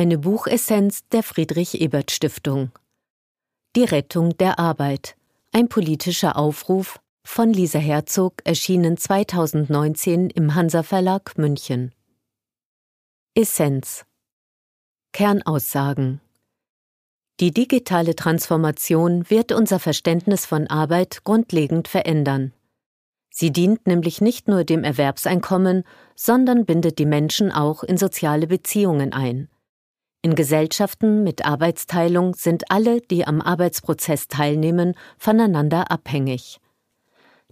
Eine Buchessenz der Friedrich Ebert Stiftung. Die Rettung der Arbeit. Ein politischer Aufruf von Lisa Herzog, erschienen 2019 im Hansa Verlag München. Essenz. Kernaussagen. Die digitale Transformation wird unser Verständnis von Arbeit grundlegend verändern. Sie dient nämlich nicht nur dem Erwerbseinkommen, sondern bindet die Menschen auch in soziale Beziehungen ein. In Gesellschaften mit Arbeitsteilung sind alle, die am Arbeitsprozess teilnehmen, voneinander abhängig.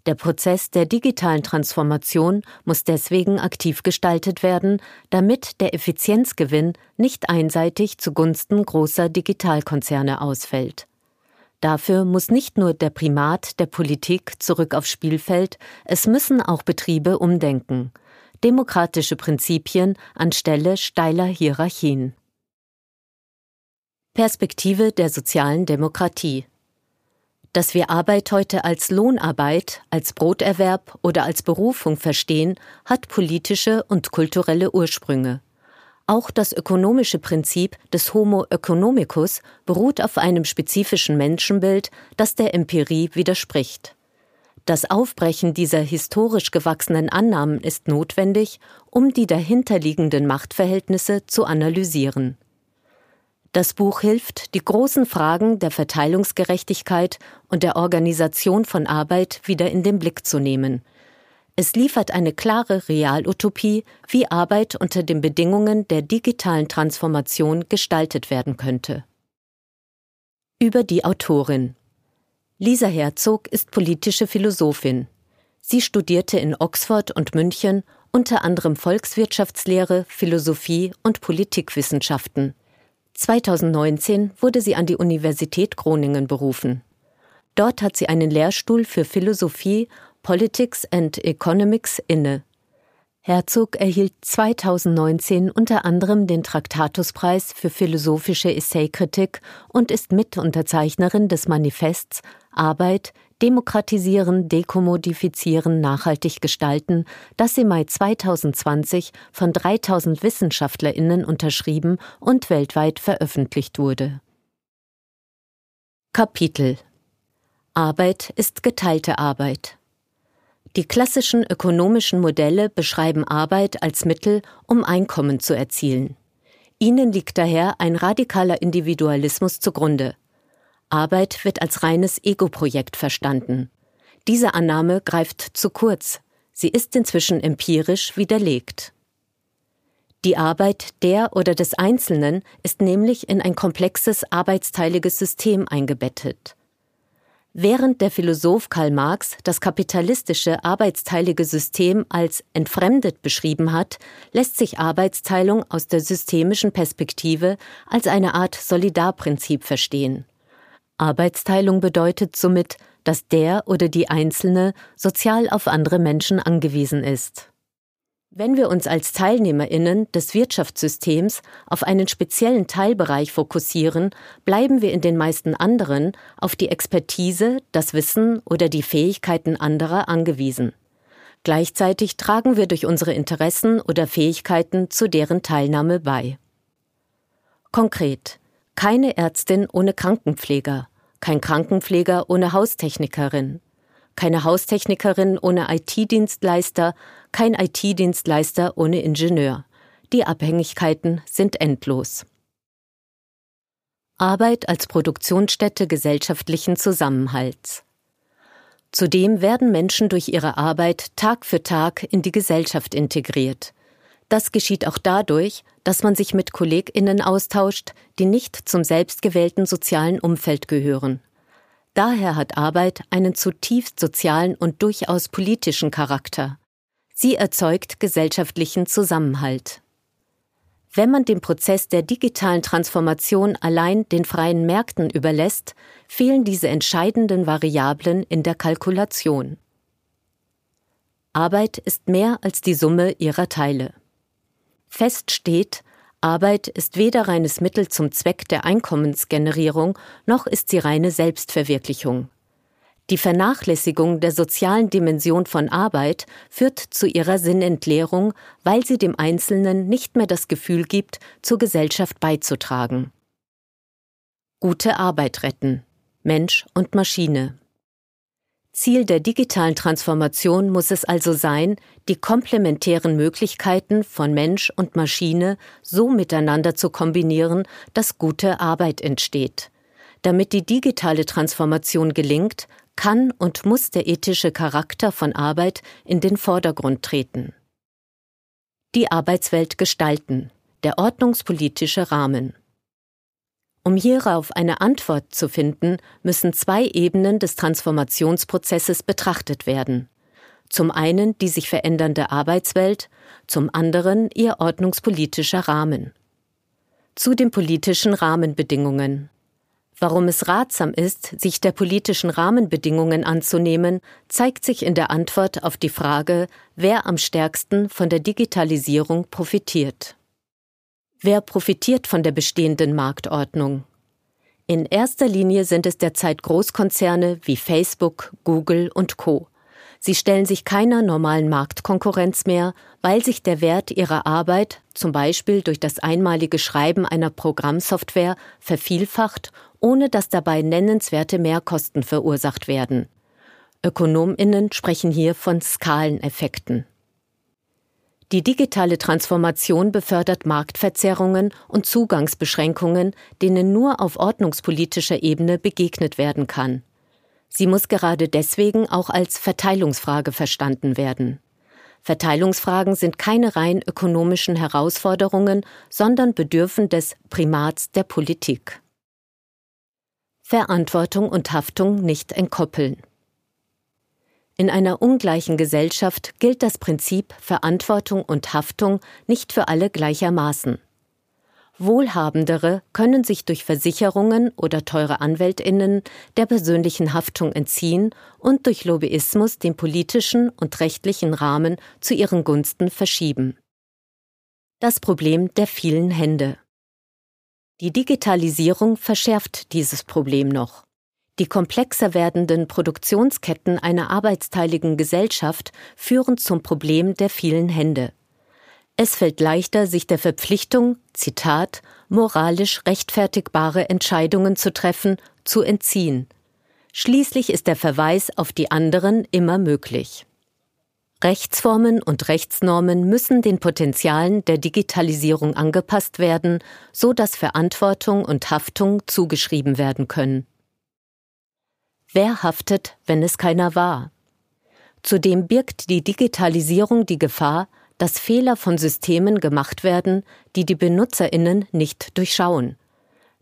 Der Prozess der digitalen Transformation muss deswegen aktiv gestaltet werden, damit der Effizienzgewinn nicht einseitig zugunsten großer Digitalkonzerne ausfällt. Dafür muss nicht nur der Primat der Politik zurück aufs Spielfeld, es müssen auch Betriebe umdenken. Demokratische Prinzipien anstelle steiler Hierarchien. Perspektive der sozialen Demokratie dass wir Arbeit heute als Lohnarbeit, als Broterwerb oder als Berufung verstehen, hat politische und kulturelle Ursprünge. Auch das ökonomische Prinzip des Homo economicus beruht auf einem spezifischen Menschenbild, das der Empirie widerspricht. Das Aufbrechen dieser historisch gewachsenen Annahmen ist notwendig, um die dahinterliegenden Machtverhältnisse zu analysieren. Das Buch hilft, die großen Fragen der Verteilungsgerechtigkeit und der Organisation von Arbeit wieder in den Blick zu nehmen. Es liefert eine klare Realutopie, wie Arbeit unter den Bedingungen der digitalen Transformation gestaltet werden könnte. Über die Autorin Lisa Herzog ist politische Philosophin. Sie studierte in Oxford und München unter anderem Volkswirtschaftslehre, Philosophie und Politikwissenschaften. 2019 wurde sie an die Universität Groningen berufen. Dort hat sie einen Lehrstuhl für Philosophie, Politics and Economics inne. Herzog erhielt 2019 unter anderem den Traktatuspreis für philosophische Essaykritik und ist Mitunterzeichnerin des Manifests Arbeit, Demokratisieren, Dekommodifizieren, nachhaltig gestalten, das im Mai 2020 von 3000 Wissenschaftlerinnen unterschrieben und weltweit veröffentlicht wurde. Kapitel Arbeit ist geteilte Arbeit. Die klassischen ökonomischen Modelle beschreiben Arbeit als Mittel, um Einkommen zu erzielen. Ihnen liegt daher ein radikaler Individualismus zugrunde. Arbeit wird als reines Ego-Projekt verstanden. Diese Annahme greift zu kurz. Sie ist inzwischen empirisch widerlegt. Die Arbeit der oder des Einzelnen ist nämlich in ein komplexes arbeitsteiliges System eingebettet. Während der Philosoph Karl Marx das kapitalistische arbeitsteilige System als entfremdet beschrieben hat, lässt sich Arbeitsteilung aus der systemischen Perspektive als eine Art Solidarprinzip verstehen. Arbeitsteilung bedeutet somit, dass der oder die Einzelne sozial auf andere Menschen angewiesen ist. Wenn wir uns als Teilnehmerinnen des Wirtschaftssystems auf einen speziellen Teilbereich fokussieren, bleiben wir in den meisten anderen auf die Expertise, das Wissen oder die Fähigkeiten anderer angewiesen. Gleichzeitig tragen wir durch unsere Interessen oder Fähigkeiten zu deren Teilnahme bei. Konkret keine Ärztin ohne Krankenpfleger, kein Krankenpfleger ohne Haustechnikerin, keine Haustechnikerin ohne IT-Dienstleister, kein IT-Dienstleister ohne Ingenieur. Die Abhängigkeiten sind endlos. Arbeit als Produktionsstätte gesellschaftlichen Zusammenhalts. Zudem werden Menschen durch ihre Arbeit Tag für Tag in die Gesellschaft integriert. Das geschieht auch dadurch, dass man sich mit KollegInnen austauscht, die nicht zum selbstgewählten sozialen Umfeld gehören. Daher hat Arbeit einen zutiefst sozialen und durchaus politischen Charakter. Sie erzeugt gesellschaftlichen Zusammenhalt. Wenn man den Prozess der digitalen Transformation allein den freien Märkten überlässt, fehlen diese entscheidenden Variablen in der Kalkulation. Arbeit ist mehr als die Summe ihrer Teile. Fest steht, Arbeit ist weder reines Mittel zum Zweck der Einkommensgenerierung, noch ist sie reine Selbstverwirklichung. Die Vernachlässigung der sozialen Dimension von Arbeit führt zu ihrer Sinnentleerung, weil sie dem Einzelnen nicht mehr das Gefühl gibt, zur Gesellschaft beizutragen. Gute Arbeit retten. Mensch und Maschine. Ziel der digitalen Transformation muss es also sein, die komplementären Möglichkeiten von Mensch und Maschine so miteinander zu kombinieren, dass gute Arbeit entsteht. Damit die digitale Transformation gelingt, kann und muss der ethische Charakter von Arbeit in den Vordergrund treten. Die Arbeitswelt gestalten, der ordnungspolitische Rahmen. Um hierauf eine Antwort zu finden, müssen zwei Ebenen des Transformationsprozesses betrachtet werden. Zum einen die sich verändernde Arbeitswelt, zum anderen ihr ordnungspolitischer Rahmen. Zu den politischen Rahmenbedingungen. Warum es ratsam ist, sich der politischen Rahmenbedingungen anzunehmen, zeigt sich in der Antwort auf die Frage, wer am stärksten von der Digitalisierung profitiert. Wer profitiert von der bestehenden Marktordnung? In erster Linie sind es derzeit Großkonzerne wie Facebook, Google und Co. Sie stellen sich keiner normalen Marktkonkurrenz mehr, weil sich der Wert ihrer Arbeit, zum Beispiel durch das einmalige Schreiben einer Programmsoftware, vervielfacht, ohne dass dabei nennenswerte Mehrkosten verursacht werden. Ökonominnen sprechen hier von Skaleneffekten. Die digitale Transformation befördert Marktverzerrungen und Zugangsbeschränkungen, denen nur auf ordnungspolitischer Ebene begegnet werden kann. Sie muss gerade deswegen auch als Verteilungsfrage verstanden werden. Verteilungsfragen sind keine rein ökonomischen Herausforderungen, sondern bedürfen des Primats der Politik. Verantwortung und Haftung nicht entkoppeln. In einer ungleichen Gesellschaft gilt das Prinzip Verantwortung und Haftung nicht für alle gleichermaßen. Wohlhabendere können sich durch Versicherungen oder teure Anwältinnen der persönlichen Haftung entziehen und durch Lobbyismus den politischen und rechtlichen Rahmen zu ihren Gunsten verschieben. Das Problem der vielen Hände. Die Digitalisierung verschärft dieses Problem noch. Die komplexer werdenden Produktionsketten einer arbeitsteiligen Gesellschaft führen zum Problem der vielen Hände. Es fällt leichter, sich der Verpflichtung, Zitat, moralisch rechtfertigbare Entscheidungen zu treffen, zu entziehen. Schließlich ist der Verweis auf die anderen immer möglich. Rechtsformen und Rechtsnormen müssen den Potenzialen der Digitalisierung angepasst werden, so dass Verantwortung und Haftung zugeschrieben werden können. Wer haftet, wenn es keiner war? Zudem birgt die Digitalisierung die Gefahr, dass Fehler von Systemen gemacht werden, die die Benutzerinnen nicht durchschauen.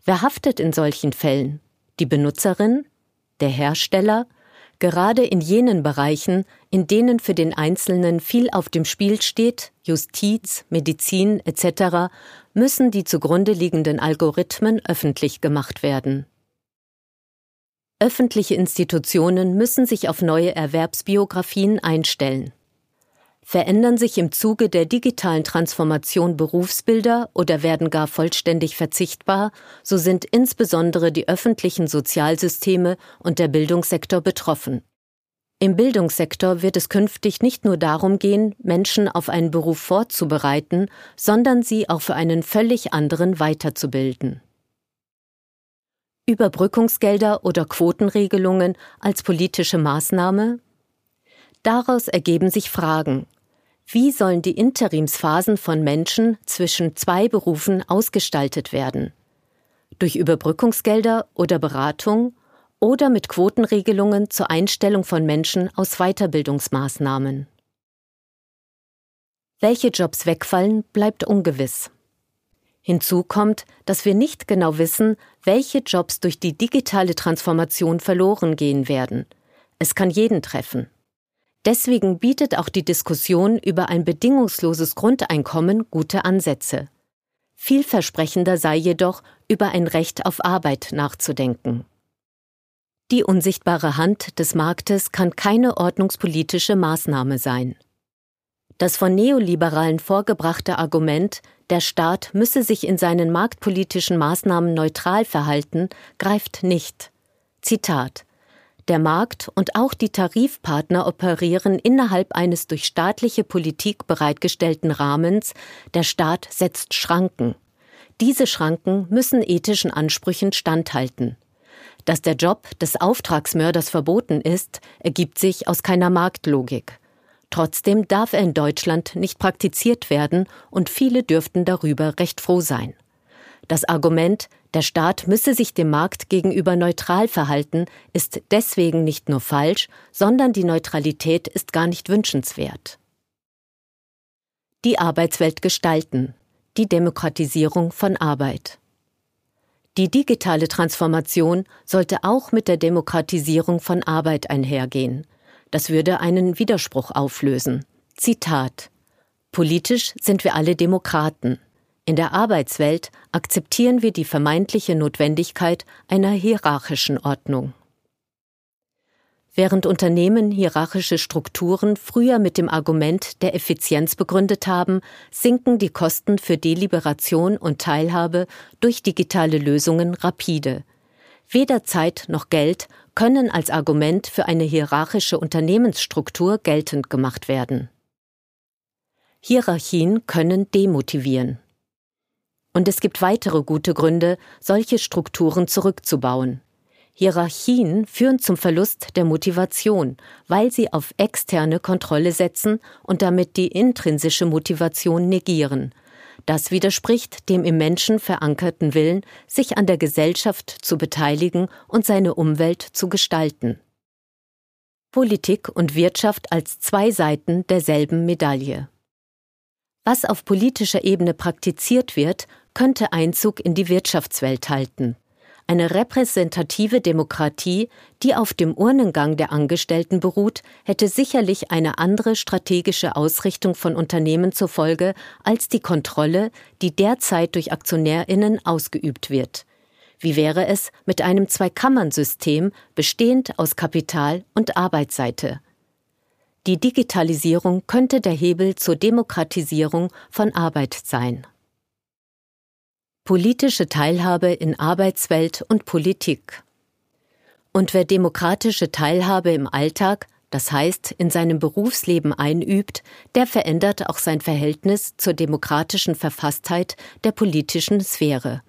Wer haftet in solchen Fällen? Die Benutzerin? Der Hersteller? Gerade in jenen Bereichen, in denen für den Einzelnen viel auf dem Spiel steht, Justiz, Medizin etc., müssen die zugrunde liegenden Algorithmen öffentlich gemacht werden. Öffentliche Institutionen müssen sich auf neue Erwerbsbiografien einstellen. Verändern sich im Zuge der digitalen Transformation Berufsbilder oder werden gar vollständig verzichtbar, so sind insbesondere die öffentlichen Sozialsysteme und der Bildungssektor betroffen. Im Bildungssektor wird es künftig nicht nur darum gehen, Menschen auf einen Beruf vorzubereiten, sondern sie auch für einen völlig anderen weiterzubilden. Überbrückungsgelder oder Quotenregelungen als politische Maßnahme? Daraus ergeben sich Fragen. Wie sollen die Interimsphasen von Menschen zwischen zwei Berufen ausgestaltet werden? Durch Überbrückungsgelder oder Beratung oder mit Quotenregelungen zur Einstellung von Menschen aus Weiterbildungsmaßnahmen? Welche Jobs wegfallen, bleibt ungewiss. Hinzu kommt, dass wir nicht genau wissen, welche Jobs durch die digitale Transformation verloren gehen werden. Es kann jeden treffen. Deswegen bietet auch die Diskussion über ein bedingungsloses Grundeinkommen gute Ansätze. Vielversprechender sei jedoch, über ein Recht auf Arbeit nachzudenken. Die unsichtbare Hand des Marktes kann keine ordnungspolitische Maßnahme sein. Das von Neoliberalen vorgebrachte Argument, der Staat müsse sich in seinen marktpolitischen Maßnahmen neutral verhalten, greift nicht. Zitat Der Markt und auch die Tarifpartner operieren innerhalb eines durch staatliche Politik bereitgestellten Rahmens. Der Staat setzt Schranken. Diese Schranken müssen ethischen Ansprüchen standhalten. Dass der Job des Auftragsmörders verboten ist, ergibt sich aus keiner Marktlogik. Trotzdem darf er in Deutschland nicht praktiziert werden und viele dürften darüber recht froh sein. Das Argument, der Staat müsse sich dem Markt gegenüber neutral verhalten, ist deswegen nicht nur falsch, sondern die Neutralität ist gar nicht wünschenswert. Die Arbeitswelt gestalten. Die Demokratisierung von Arbeit. Die digitale Transformation sollte auch mit der Demokratisierung von Arbeit einhergehen. Das würde einen Widerspruch auflösen. Zitat Politisch sind wir alle Demokraten. In der Arbeitswelt akzeptieren wir die vermeintliche Notwendigkeit einer hierarchischen Ordnung. Während Unternehmen hierarchische Strukturen früher mit dem Argument der Effizienz begründet haben, sinken die Kosten für Deliberation und Teilhabe durch digitale Lösungen rapide. Weder Zeit noch Geld können als Argument für eine hierarchische Unternehmensstruktur geltend gemacht werden. Hierarchien können demotivieren. Und es gibt weitere gute Gründe, solche Strukturen zurückzubauen. Hierarchien führen zum Verlust der Motivation, weil sie auf externe Kontrolle setzen und damit die intrinsische Motivation negieren. Das widerspricht dem im Menschen verankerten Willen, sich an der Gesellschaft zu beteiligen und seine Umwelt zu gestalten. Politik und Wirtschaft als zwei Seiten derselben Medaille. Was auf politischer Ebene praktiziert wird, könnte Einzug in die Wirtschaftswelt halten. Eine repräsentative Demokratie, die auf dem Urnengang der Angestellten beruht, hätte sicherlich eine andere strategische Ausrichtung von Unternehmen zur Folge als die Kontrolle, die derzeit durch Aktionärinnen ausgeübt wird. Wie wäre es mit einem Zweikammernsystem bestehend aus Kapital und Arbeitsseite? Die Digitalisierung könnte der Hebel zur Demokratisierung von Arbeit sein. Politische Teilhabe in Arbeitswelt und Politik. Und wer demokratische Teilhabe im Alltag, das heißt in seinem Berufsleben einübt, der verändert auch sein Verhältnis zur demokratischen Verfasstheit der politischen Sphäre.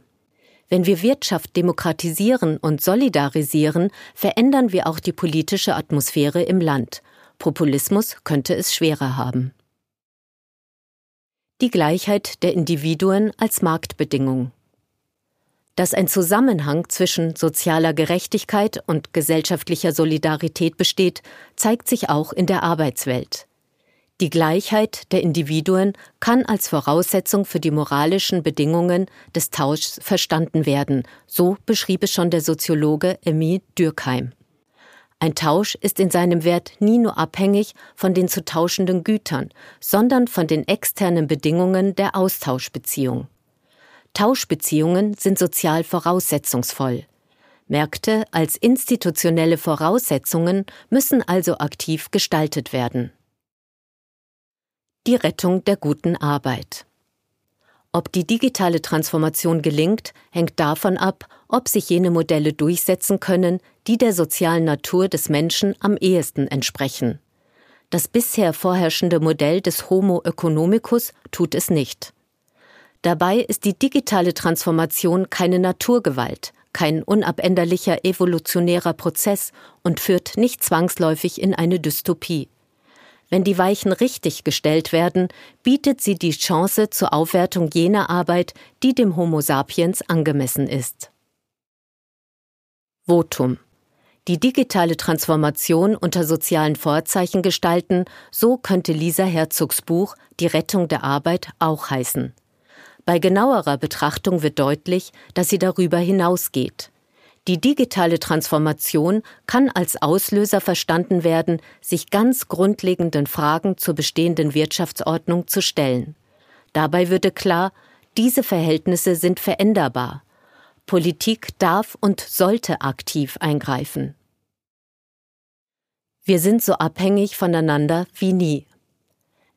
Wenn wir Wirtschaft demokratisieren und solidarisieren, verändern wir auch die politische Atmosphäre im Land. Populismus könnte es schwerer haben die Gleichheit der Individuen als Marktbedingung. Dass ein Zusammenhang zwischen sozialer Gerechtigkeit und gesellschaftlicher Solidarität besteht, zeigt sich auch in der Arbeitswelt. Die Gleichheit der Individuen kann als Voraussetzung für die moralischen Bedingungen des Tauschs verstanden werden, so beschrieb es schon der Soziologe Emile Dürkheim. Ein Tausch ist in seinem Wert nie nur abhängig von den zu tauschenden Gütern, sondern von den externen Bedingungen der Austauschbeziehung. Tauschbeziehungen sind sozial voraussetzungsvoll. Märkte als institutionelle Voraussetzungen müssen also aktiv gestaltet werden. Die Rettung der guten Arbeit. Ob die digitale Transformation gelingt, hängt davon ab, ob sich jene Modelle durchsetzen können, die der sozialen Natur des Menschen am ehesten entsprechen. Das bisher vorherrschende Modell des Homo economicus tut es nicht. Dabei ist die digitale Transformation keine Naturgewalt, kein unabänderlicher evolutionärer Prozess und führt nicht zwangsläufig in eine Dystopie. Wenn die Weichen richtig gestellt werden, bietet sie die Chance zur Aufwertung jener Arbeit, die dem Homo sapiens angemessen ist. Votum die digitale Transformation unter sozialen Vorzeichen gestalten, so könnte Lisa Herzogs Buch Die Rettung der Arbeit auch heißen. Bei genauerer Betrachtung wird deutlich, dass sie darüber hinausgeht. Die digitale Transformation kann als Auslöser verstanden werden, sich ganz grundlegenden Fragen zur bestehenden Wirtschaftsordnung zu stellen. Dabei würde klar, diese Verhältnisse sind veränderbar. Politik darf und sollte aktiv eingreifen. Wir sind so abhängig voneinander wie nie.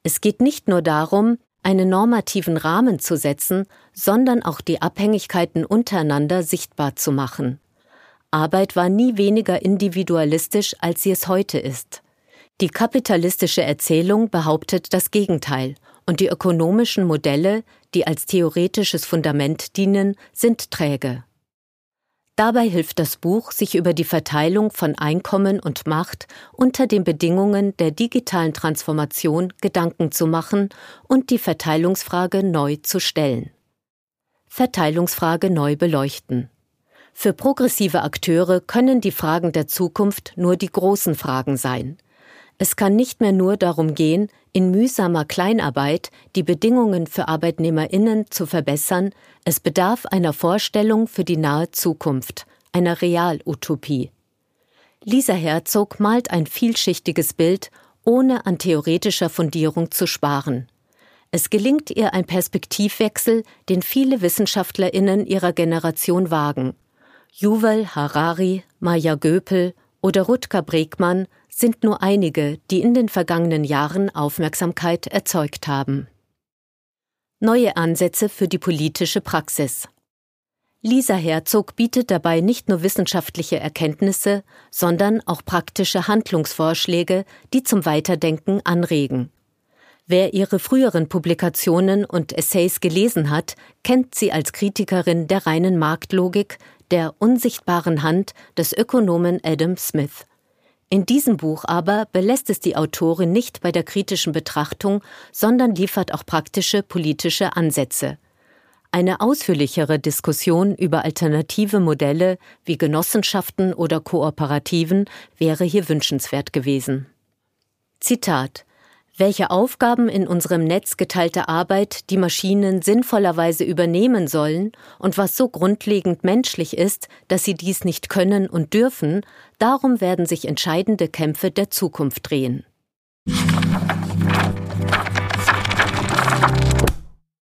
Es geht nicht nur darum, einen normativen Rahmen zu setzen, sondern auch die Abhängigkeiten untereinander sichtbar zu machen. Arbeit war nie weniger individualistisch, als sie es heute ist. Die kapitalistische Erzählung behauptet das Gegenteil, und die ökonomischen Modelle, die als theoretisches Fundament dienen, sind träge. Dabei hilft das Buch, sich über die Verteilung von Einkommen und Macht unter den Bedingungen der digitalen Transformation Gedanken zu machen und die Verteilungsfrage neu zu stellen. Verteilungsfrage neu beleuchten. Für progressive Akteure können die Fragen der Zukunft nur die großen Fragen sein. Es kann nicht mehr nur darum gehen, in mühsamer Kleinarbeit die Bedingungen für Arbeitnehmerinnen zu verbessern, es bedarf einer Vorstellung für die nahe Zukunft, einer Realutopie. Lisa Herzog malt ein vielschichtiges Bild, ohne an theoretischer Fundierung zu sparen. Es gelingt ihr ein Perspektivwechsel, den viele Wissenschaftlerinnen ihrer Generation wagen. Yuval Harari, Maya Göpel oder Rutger Bregmann sind nur einige, die in den vergangenen Jahren Aufmerksamkeit erzeugt haben. Neue Ansätze für die politische Praxis. Lisa Herzog bietet dabei nicht nur wissenschaftliche Erkenntnisse, sondern auch praktische Handlungsvorschläge, die zum Weiterdenken anregen. Wer ihre früheren Publikationen und Essays gelesen hat, kennt sie als Kritikerin der reinen Marktlogik, der unsichtbaren Hand des Ökonomen Adam Smith. In diesem Buch aber belässt es die Autorin nicht bei der kritischen Betrachtung, sondern liefert auch praktische politische Ansätze. Eine ausführlichere Diskussion über alternative Modelle wie Genossenschaften oder Kooperativen wäre hier wünschenswert gewesen. Zitat welche Aufgaben in unserem Netz geteilter Arbeit die Maschinen sinnvollerweise übernehmen sollen und was so grundlegend menschlich ist, dass sie dies nicht können und dürfen, darum werden sich entscheidende Kämpfe der Zukunft drehen.